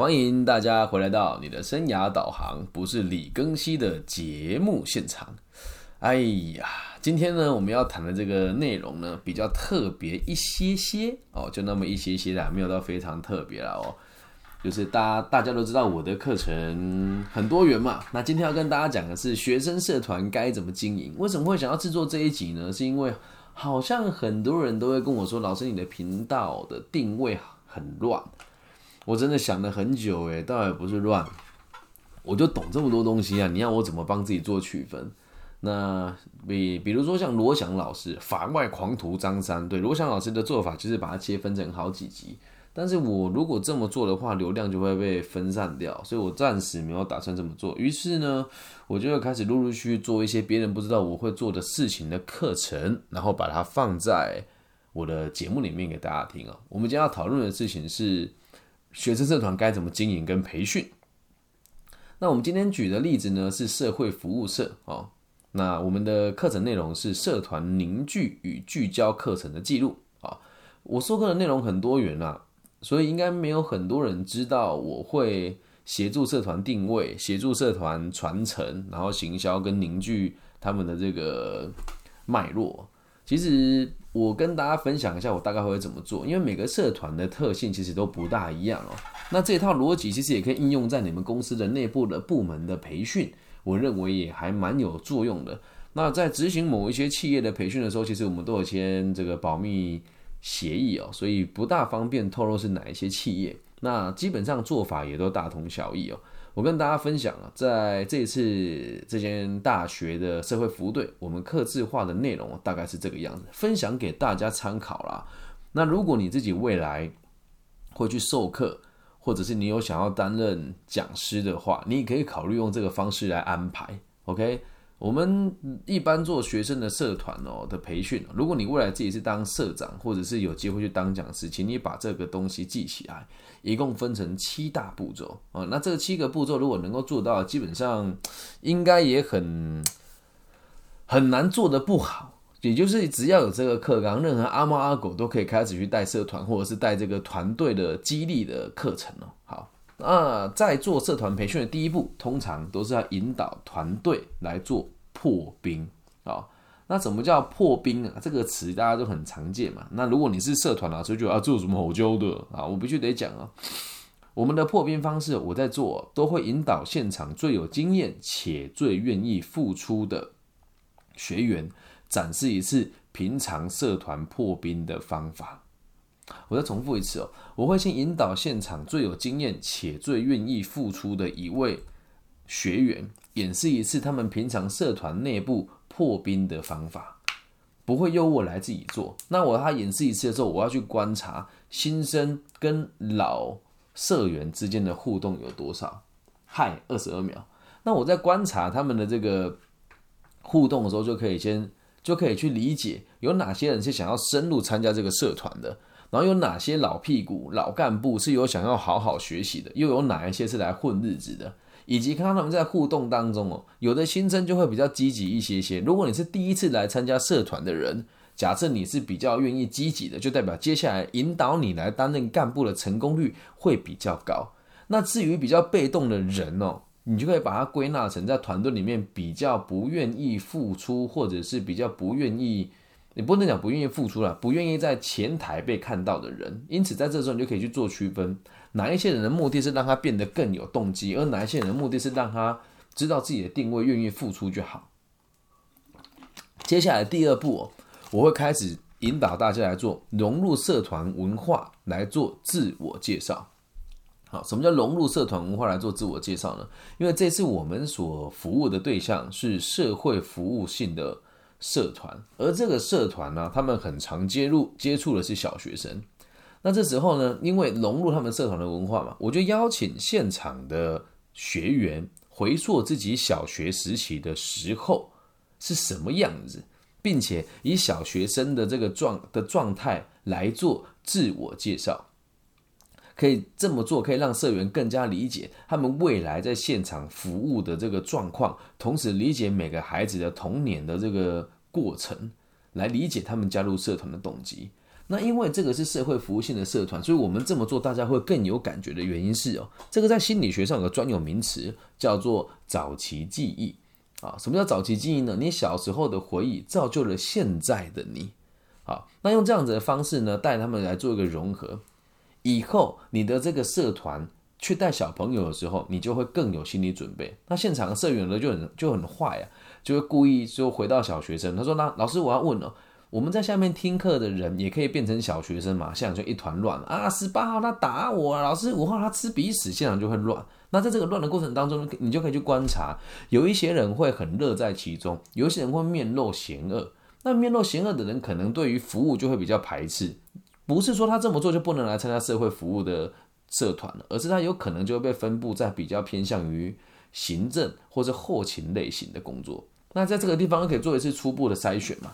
欢迎大家回来到你的生涯导航，不是李庚希的节目现场。哎呀，今天呢，我们要谈的这个内容呢，比较特别一些些哦，就那么一些些啦，没有到非常特别啦哦。就是大家大家都知道我的课程很多元嘛，那今天要跟大家讲的是学生社团该怎么经营。为什么会想要制作这一集呢？是因为好像很多人都会跟我说，老师你的频道的定位很乱。我真的想了很久，诶，倒也不是乱，我就懂这么多东西啊！你要我怎么帮自己做区分？那比比如说像罗翔老师法外狂徒张三，对罗翔老师的做法就是把它切分成好几集。但是我如果这么做的话，流量就会被分散掉，所以我暂时没有打算这么做。于是呢，我就会开始陆陆续续做一些别人不知道我会做的事情的课程，然后把它放在我的节目里面给大家听啊。我们今天要讨论的事情是。学生社团该怎么经营跟培训？那我们今天举的例子呢是社会服务社哦。那我们的课程内容是社团凝聚与聚焦课程的记录啊。我授课的内容很多元啊，所以应该没有很多人知道我会协助社团定位、协助社团传承，然后行销跟凝聚他们的这个脉络。其实。我跟大家分享一下，我大概会怎么做。因为每个社团的特性其实都不大一样哦。那这套逻辑其实也可以应用在你们公司的内部的部门的培训，我认为也还蛮有作用的。那在执行某一些企业的培训的时候，其实我们都有签这个保密协议哦，所以不大方便透露是哪一些企业。那基本上做法也都大同小异哦。我跟大家分享啊，在这一次这间大学的社会服务队，我们刻字化的内容大概是这个样子，分享给大家参考啦。那如果你自己未来会去授课，或者是你有想要担任讲师的话，你也可以考虑用这个方式来安排。OK。我们一般做学生的社团哦的培训，如果你未来自己是当社长，或者是有机会去当讲师，请你把这个东西记起来，一共分成七大步骤啊。那这七个步骤如果能够做到，基本上应该也很 很难做的不好。也就是只要有这个课纲，任何阿猫阿狗都可以开始去带社团，或者是带这个团队的激励的课程哦。那在做社团培训的第一步，通常都是要引导团队来做破冰啊。那什么叫破冰啊？这个词大家都很常见嘛。那如果你是社团啊，所以就要做什么好教的啊，我必须得讲啊。我们的破冰方式，我在做都会引导现场最有经验且最愿意付出的学员，展示一次平常社团破冰的方法。我再重复一次哦，我会先引导现场最有经验且最愿意付出的一位学员，演示一次他们平常社团内部破冰的方法，不会由我来自己做。那我他演示一次的时候，我要去观察新生跟老社员之间的互动有多少。嗨，二十二秒。那我在观察他们的这个互动的时候，就可以先就可以去理解有哪些人是想要深入参加这个社团的。然后有哪些老屁股、老干部是有想要好好学习的，又有哪一些是来混日子的，以及看到他们在互动当中哦，有的新生就会比较积极一些些。如果你是第一次来参加社团的人，假设你是比较愿意积极的，就代表接下来引导你来担任干部的成功率会比较高。那至于比较被动的人哦，你就可以把它归纳成在团队里面比较不愿意付出，或者是比较不愿意。你不能讲不愿意付出了，不愿意在前台被看到的人，因此在这时候你就可以去做区分，哪一些人的目的是让他变得更有动机，而哪一些人的目的是让他知道自己的定位，愿意付出就好。接下来第二步，我会开始引导大家来做融入社团文化来做自我介绍。好，什么叫融入社团文化来做自我介绍呢？因为这次我们所服务的对象是社会服务性的。社团，而这个社团呢，他们很常接入接触的是小学生。那这时候呢，因为融入他们社团的文化嘛，我就邀请现场的学员回溯自己小学时期的时候是什么样子，并且以小学生的这个状的状态来做自我介绍。可以这么做，可以让社员更加理解他们未来在现场服务的这个状况，同时理解每个孩子的童年的这个过程，来理解他们加入社团的动机。那因为这个是社会服务性的社团，所以我们这么做大家会更有感觉的原因是哦，这个在心理学上有个专有名词叫做早期记忆啊。什么叫早期记忆呢？你小时候的回忆造就了现在的你。好，那用这样子的方式呢，带他们来做一个融合，以后你的这个社团去带小朋友的时候，你就会更有心理准备。那现场的社员呢就很就很坏啊，就会故意就回到小学生，他说：“那老师，我要问了。”我们在下面听课的人也可以变成小学生嘛？现场就一团乱啊！十八号他打我，老师五号他吃鼻屎，现场就会乱。那在这个乱的过程当中，你就可以去观察，有一些人会很乐在其中，有一些人会面露嫌恶。那面露嫌恶的人，可能对于服务就会比较排斥。不是说他这么做就不能来参加社会服务的社团了，而是他有可能就会被分布在比较偏向于行政或者后勤类型的工作。那在这个地方可以做一次初步的筛选嘛？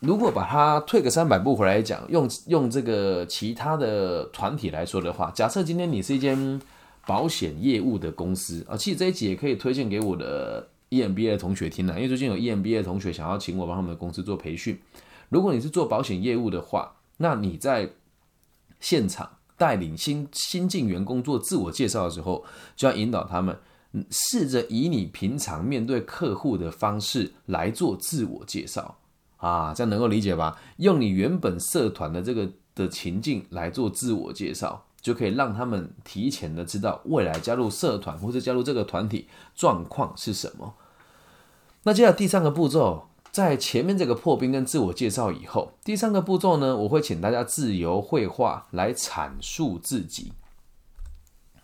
如果把它退个三百步回来讲，用用这个其他的团体来说的话，假设今天你是一间保险业务的公司啊，其实这一集也可以推荐给我的 EMBA 的同学听了，因为最近有 EMBA 的同学想要请我帮他们的公司做培训。如果你是做保险业务的话，那你在现场带领新新进员工做自我介绍的时候，就要引导他们试着以你平常面对客户的方式来做自我介绍。啊，这样能够理解吧？用你原本社团的这个的情境来做自我介绍，就可以让他们提前的知道未来加入社团或者加入这个团体状况是什么。那接下来第三个步骤，在前面这个破冰跟自我介绍以后，第三个步骤呢，我会请大家自由绘画来阐述自己。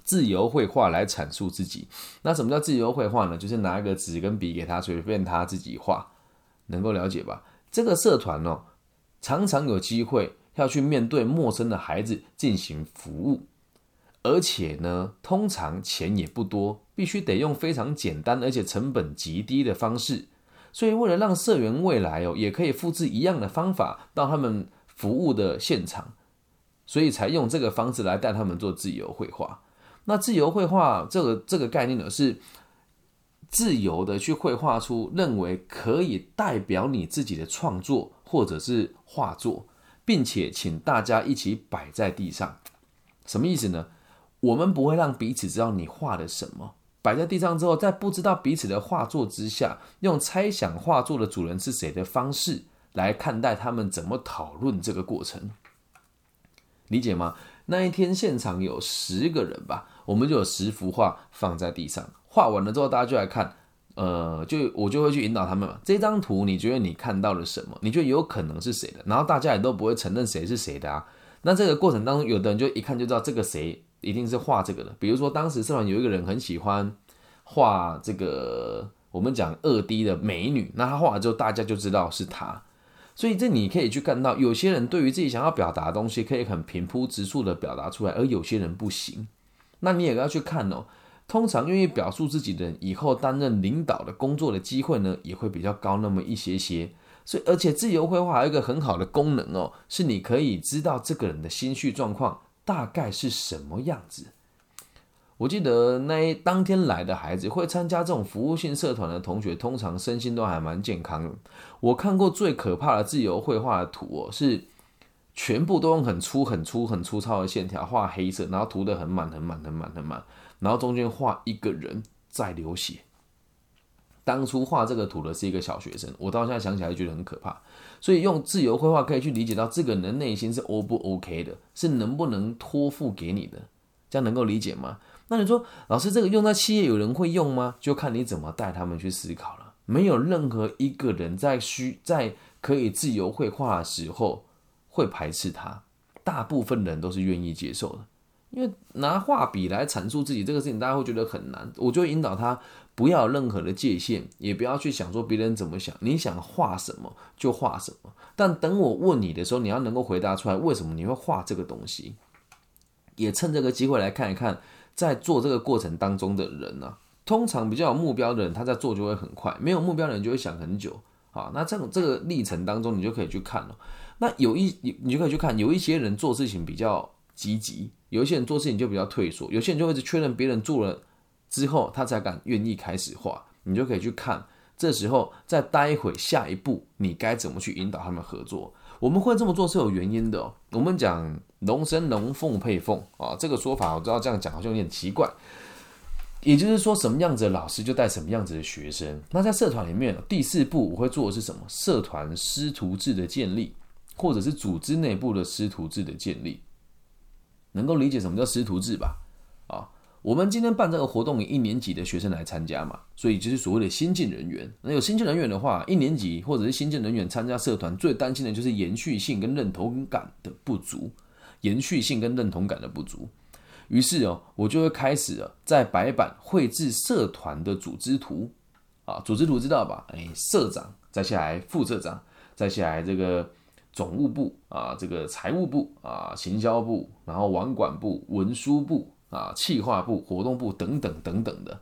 自由绘画来阐述自己。那什么叫自由绘画呢？就是拿一个纸跟笔给他，随便他自己画，能够了解吧？这个社团哦，常常有机会要去面对陌生的孩子进行服务，而且呢，通常钱也不多，必须得用非常简单而且成本极低的方式。所以，为了让社员未来哦也可以复制一样的方法到他们服务的现场，所以才用这个方式来带他们做自由绘画。那自由绘画这个这个概念呢是。自由的去绘画出认为可以代表你自己的创作或者是画作，并且请大家一起摆在地上，什么意思呢？我们不会让彼此知道你画的什么，摆在地上之后，在不知道彼此的画作之下，用猜想画作的主人是谁的方式来看待他们怎么讨论这个过程，理解吗？那一天现场有十个人吧，我们就有十幅画放在地上。画完了之后，大家就来看，呃，就我就会去引导他们嘛。这张图你觉得你看到了什么？你觉得有可能是谁的？然后大家也都不会承认谁是谁的啊。那这个过程当中，有的人就一看就知道这个谁一定是画这个的。比如说当时社团有一个人很喜欢画这个，我们讲二 D 的美女，那他画了之后，大家就知道是他。所以这你可以去看到，有些人对于自己想要表达的东西，可以很平铺直述的表达出来，而有些人不行。那你也要去看哦。通常愿意表述自己的人，以后担任领导的工作的机会呢，也会比较高那么一些些。所以，而且自由绘画还有一个很好的功能哦，是你可以知道这个人的心绪状况大概是什么样子。我记得那当天来的孩子会参加这种服务性社团的同学，通常身心都还蛮健康的。我看过最可怕的自由绘画的图哦，是全部都用很粗、很粗、很粗糙的线条画黑色，然后涂的很满、很满、很满、很满。然后中间画一个人在流血。当初画这个图的是一个小学生，我到现在想起来觉得很可怕。所以用自由绘画可以去理解到这个人的内心是 O 不 OK 的，是能不能托付给你的，这样能够理解吗？那你说老师这个用在企业有人会用吗？就看你怎么带他们去思考了。没有任何一个人在需在可以自由绘画的时候会排斥他，大部分人都是愿意接受的。因为拿画笔来阐述自己这个事情，大家会觉得很难。我就引导他不要任何的界限，也不要去想说别人怎么想。你想画什么就画什么，但等我问你的时候，你要能够回答出来为什么你会画这个东西。也趁这个机会来看一看，在做这个过程当中的人呢，通常比较有目标的人，他在做就会很快；没有目标的人就会想很久。啊，那这种这个历程当中，你就可以去看了。那有一你就可以去看，有一些人做事情比较积极。有一些人做事情就比较退缩，有些人就一直确认别人做了之后，他才敢愿意开始画。你就可以去看，这时候再待会，下一步你该怎么去引导他们合作？我们会这么做是有原因的。我们讲龙生龙，凤配凤啊，这个说法我知道这样讲好像有点奇怪。也就是说，什么样子的老师就带什么样子的学生。那在社团里面，第四步我会做的是什么？社团师徒制的建立，或者是组织内部的师徒制的建立。能够理解什么叫师徒制吧？我们今天办这个活动，一年级的学生来参加嘛，所以就是所谓的新进人员。那有新进人员的话，一年级或者是新进人员参加社团，最担心的就是延续性跟认同感的不足，延续性跟认同感的不足。于是哦，我就会开始了在白板绘制社团的组织图啊，组织图知道吧？哎，社长，再下来副社长，再下来这个。总务部啊，这个财务部啊，行销部，然后网管部、文书部啊，企划部、活动部等等等等的。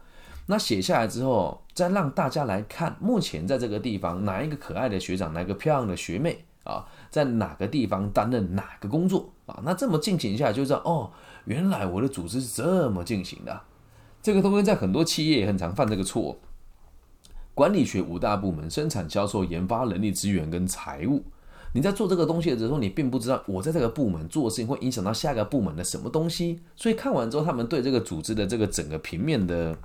那写下来之后，再让大家来看，目前在这个地方哪一个可爱的学长，哪个漂亮的学妹啊，在哪个地方担任哪个工作啊？那这么进行一下，就知道哦，原来我的组织是这么进行的。这个东西在很多企业也很常犯这个错。管理学五大部门：生产、销售、研发、人力资源跟财务。你在做这个东西的时候，你并不知道我在这个部门做的事情会影响到下一个部门的什么东西。所以看完之后，他们对这个组织的这个整个平面的、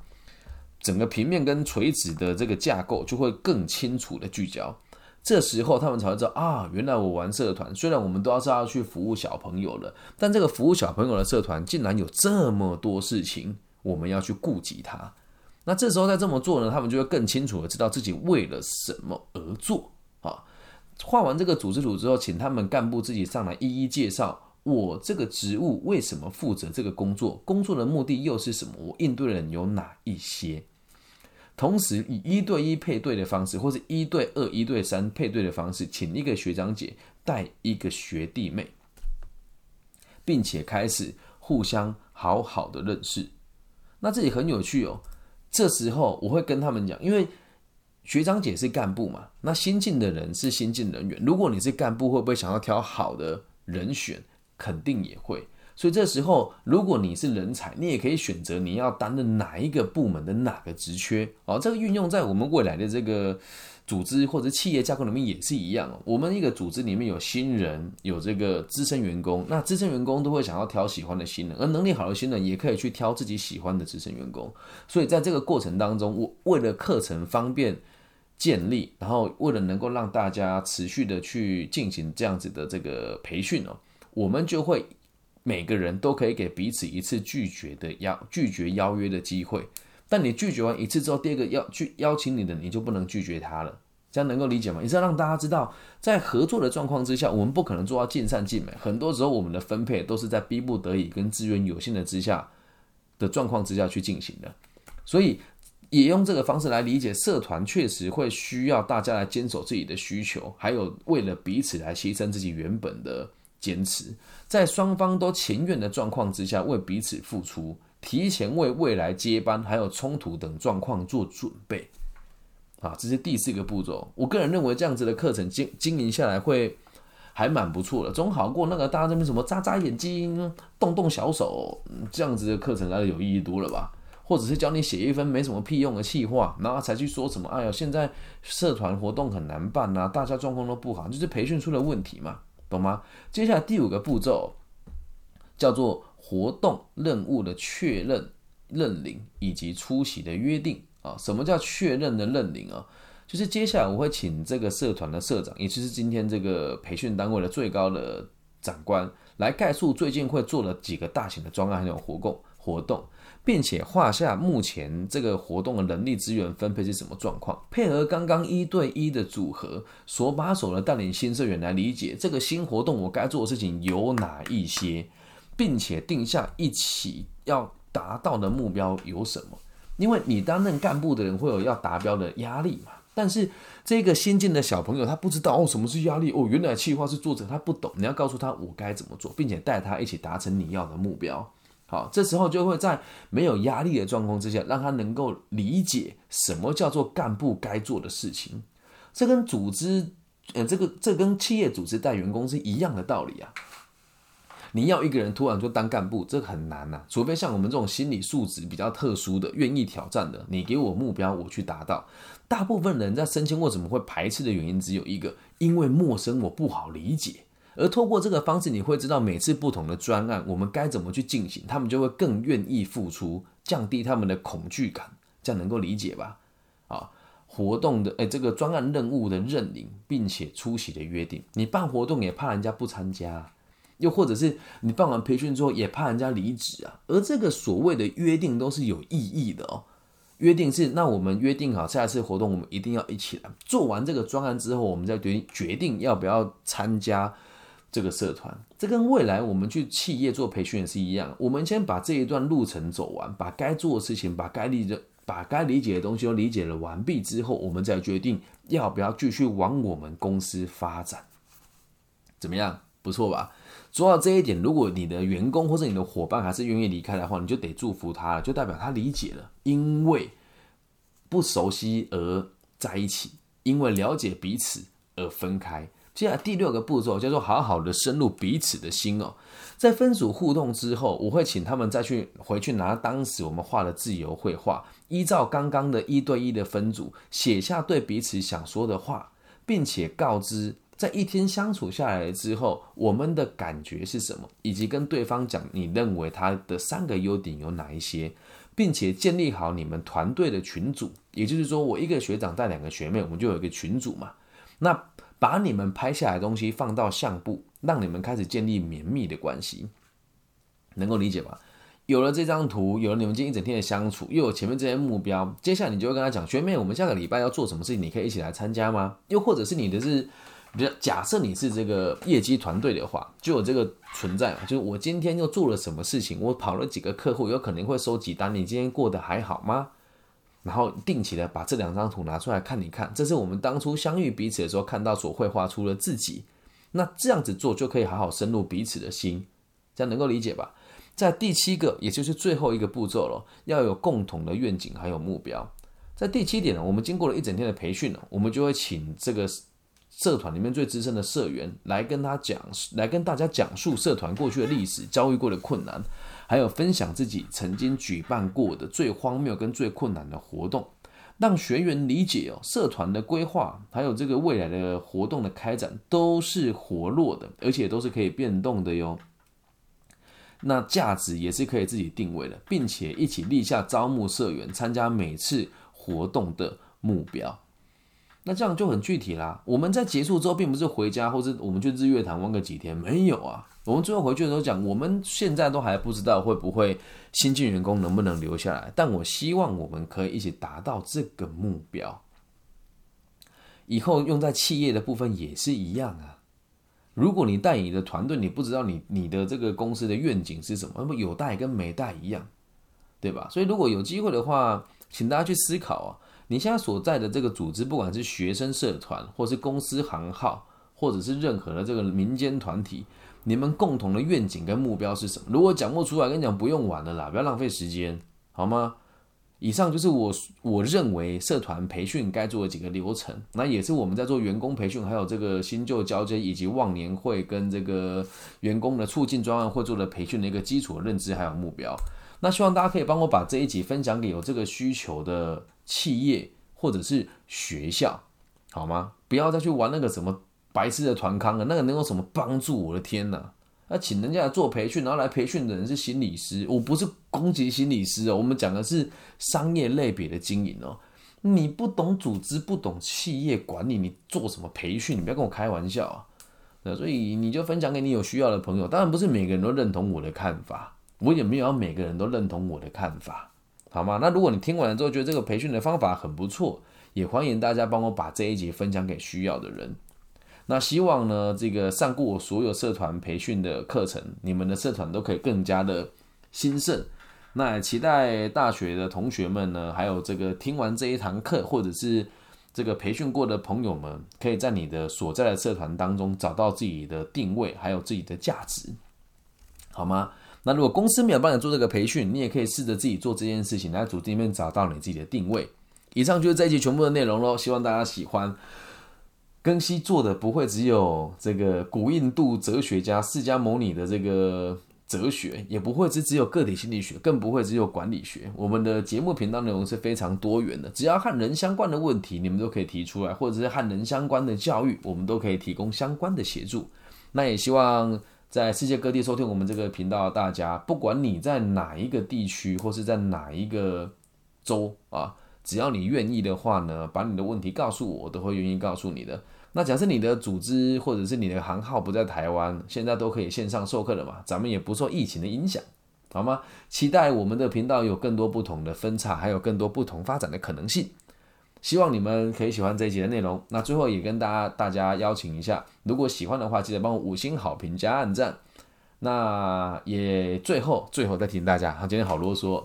整个平面跟垂直的这个架构就会更清楚的聚焦。这时候他们才会知道啊，原来我玩社团，虽然我们都要是要去服务小朋友了，但这个服务小朋友的社团竟然有这么多事情我们要去顾及它。那这时候再这么做呢，他们就会更清楚的知道自己为了什么而做。画完这个组织图之后，请他们干部自己上来一一介绍我这个职务为什么负责这个工作，工作的目的又是什么，我应对的人有哪一些。同时以一对一配对的方式，或是一对二、一对三配对的方式，请一个学长姐带一个学弟妹，并且开始互相好好的认识。那这里很有趣哦。这时候我会跟他们讲，因为。学长姐是干部嘛？那新进的人是新进人员。如果你是干部，会不会想要挑好的人选？肯定也会。所以这时候，如果你是人才，你也可以选择你要担任哪一个部门的哪个职缺。哦，这个运用在我们未来的这个组织或者企业架构里面也是一样哦。我们一个组织里面有新人，有这个资深员工。那资深员工都会想要挑喜欢的新人，而能力好的新人也可以去挑自己喜欢的资深员工。所以在这个过程当中，我为了课程方便。建立，然后为了能够让大家持续的去进行这样子的这个培训哦，我们就会每个人都可以给彼此一次拒绝的邀拒绝邀约的机会。但你拒绝完一次之后，第二个要去邀请你的你就不能拒绝他了。这样能够理解吗？也是要让大家知道，在合作的状况之下，我们不可能做到尽善尽美。很多时候，我们的分配都是在逼不得已跟资源有限的之下的状况之下去进行的，所以。也用这个方式来理解，社团确实会需要大家来坚守自己的需求，还有为了彼此来牺牲自己原本的坚持，在双方都情愿的状况之下，为彼此付出，提前为未来接班还有冲突等状况做准备。啊，这是第四个步骤。我个人认为这样子的课程经经营下来会还蛮不错的，总好过那个大家这边什么眨眨眼睛、动动小手这样子的课程来的有意义多了吧。或者是教你写一份没什么屁用的气话，然后才去说什么？哎呀，现在社团活动很难办呐，大家状况都不好，就是培训出了问题嘛，懂吗？接下来第五个步骤叫做活动任务的确认、认领以及出席的约定啊。什么叫确认的认领啊？就是接下来我会请这个社团的社长，也就是今天这个培训单位的最高的长官，来概述最近会做了几个大型的专案还有活动活动。并且画下目前这个活动的人力资源分配是什么状况，配合刚刚一对一的组合，手把手的带领新社员来理解这个新活动我该做的事情有哪一些，并且定下一起要达到的目标有什么。因为你担任干部的人会有要达标的压力嘛，但是这个新进的小朋友他不知道哦什么是压力哦，原来计划是作者他不懂，你要告诉他我该怎么做，并且带他一起达成你要的目标。好，这时候就会在没有压力的状况之下，让他能够理解什么叫做干部该做的事情。这跟组织，呃，这个这跟企业组织带员工是一样的道理啊。你要一个人突然就当干部，这很难呐。除非像我们这种心理素质比较特殊的，愿意挑战的，你给我目标，我去达到。大部分人在升迁为什么会排斥的原因只有一个，因为陌生，我不好理解。而透过这个方式，你会知道每次不同的专案，我们该怎么去进行，他们就会更愿意付出，降低他们的恐惧感，这样能够理解吧？啊，活动的哎，这个专案任务的认领，并且出席的约定，你办活动也怕人家不参加，又或者是你办完培训之后也怕人家离职啊，而这个所谓的约定都是有意义的哦。约定是，那我们约定好下一次活动，我们一定要一起来。做完这个专案之后，我们再决定决定要不要参加。这个社团，这跟未来我们去企业做培训也是一样。我们先把这一段路程走完，把该做的事情、把该理解、把该理解的东西都理解了完毕之后，我们再决定要不要继续往我们公司发展。怎么样？不错吧？做到这一点，如果你的员工或者你的伙伴还是愿意离开的话，你就得祝福他了，就代表他理解了。因为不熟悉而在一起，因为了解彼此而分开。接下来第六个步骤叫做好好的深入彼此的心哦，在分组互动之后，我会请他们再去回去拿当时我们画的自由绘画，依照刚刚的一对一的分组写下对彼此想说的话，并且告知在一天相处下来之后，我们的感觉是什么，以及跟对方讲你认为他的三个优点有哪一些，并且建立好你们团队的群组，也就是说我一个学长带两个学妹，我们就有一个群组嘛，那。把你们拍下来的东西放到相簿，让你们开始建立绵密的关系，能够理解吧？有了这张图，有了你们今天一整天的相处，又有前面这些目标，接下来你就会跟他讲：学妹，我们下个礼拜要做什么事情？你可以一起来参加吗？又或者是你的是，比如假设你是这个业绩团队的话，就有这个存在嘛？就是我今天又做了什么事情？我跑了几个客户，有可能会收几单？你今天过得还好吗？然后定期的把这两张图拿出来看一看，这是我们当初相遇彼此的时候看到所绘画出了自己。那这样子做就可以好好深入彼此的心，这样能够理解吧？在第七个，也就是最后一个步骤了，要有共同的愿景还有目标。在第七点呢，我们经过了一整天的培训呢，我们就会请这个社团里面最资深的社员来跟他讲，来跟大家讲述社团过去的历史，遭遇过的困难。还有分享自己曾经举办过的最荒谬跟最困难的活动，让学员理解哦，社团的规划还有这个未来的活动的开展都是活络的，而且都是可以变动的哟。那价值也是可以自己定位的，并且一起立下招募社员参加每次活动的目标。那这样就很具体啦。我们在结束之后，并不是回家或是我们去日月潭玩个几天，没有啊。我们最后回去的时候讲，我们现在都还不知道会不会新进员工能不能留下来，但我希望我们可以一起达到这个目标。以后用在企业的部分也是一样啊。如果你带你的团队，你不知道你你的这个公司的愿景是什么，那么有带跟没带一样，对吧？所以如果有机会的话，请大家去思考啊，你现在所在的这个组织，不管是学生社团，或是公司行号，或者是任何的这个民间团体。你们共同的愿景跟目标是什么？如果讲不出来，跟你讲不用玩了啦，不要浪费时间，好吗？以上就是我我认为社团培训该做的几个流程，那也是我们在做员工培训，还有这个新旧交接以及忘年会跟这个员工的促进专案会做的培训的一个基础认知还有目标。那希望大家可以帮我把这一集分享给有这个需求的企业或者是学校，好吗？不要再去玩那个什么。白痴的团康啊，那个能有什么帮助？我的天哪！那请人家来做培训，然后来培训的人是心理师，我不是攻击心理师哦，我们讲的是商业类别的经营哦。你不懂组织，不懂企业管理，你做什么培训？你不要跟我开玩笑啊！那所以你就分享给你有需要的朋友，当然不是每个人都认同我的看法，我也没有要每个人都认同我的看法，好吗？那如果你听完了之后觉得这个培训的方法很不错，也欢迎大家帮我把这一集分享给需要的人。那希望呢，这个上过我所有社团培训的课程，你们的社团都可以更加的兴盛。那也期待大学的同学们呢，还有这个听完这一堂课，或者是这个培训过的朋友们，可以在你的所在的社团当中找到自己的定位，还有自己的价值，好吗？那如果公司没有帮你做这个培训，你也可以试着自己做这件事情，在组织里面找到你自己的定位。以上就是这一集全部的内容喽，希望大家喜欢。庚希做的不会只有这个古印度哲学家释迦牟尼的这个哲学，也不会只只有个体心理学，更不会只有管理学。我们的节目频道内容是非常多元的，只要和人相关的问题，你们都可以提出来，或者是和人相关的教育，我们都可以提供相关的协助。那也希望在世界各地收听我们这个频道，大家不管你在哪一个地区，或是在哪一个州啊。只要你愿意的话呢，把你的问题告诉我，我都会愿意告诉你的。那假设你的组织或者是你的行号不在台湾，现在都可以线上授课了嘛？咱们也不受疫情的影响，好吗？期待我们的频道有更多不同的分叉，还有更多不同发展的可能性。希望你们可以喜欢这一集的内容。那最后也跟大家大家邀请一下，如果喜欢的话，记得帮我五星好评加按赞。那也最后最后再提醒大家，今天好啰嗦。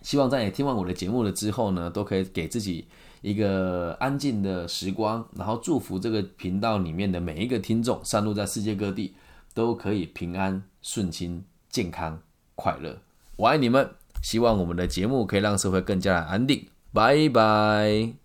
希望在你听完我的节目了之后呢，都可以给自己一个安静的时光，然后祝福这个频道里面的每一个听众，散落在世界各地，都可以平安顺心、健康快乐。我爱你们，希望我们的节目可以让社会更加的安定。拜拜。